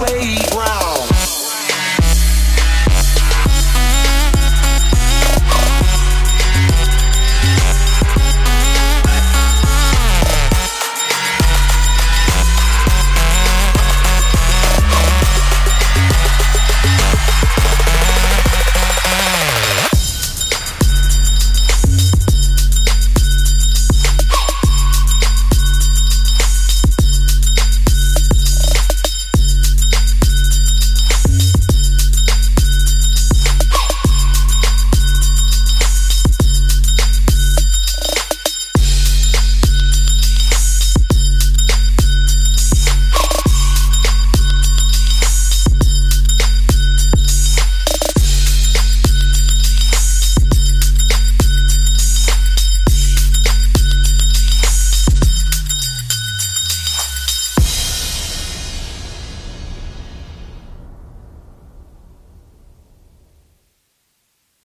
Wait.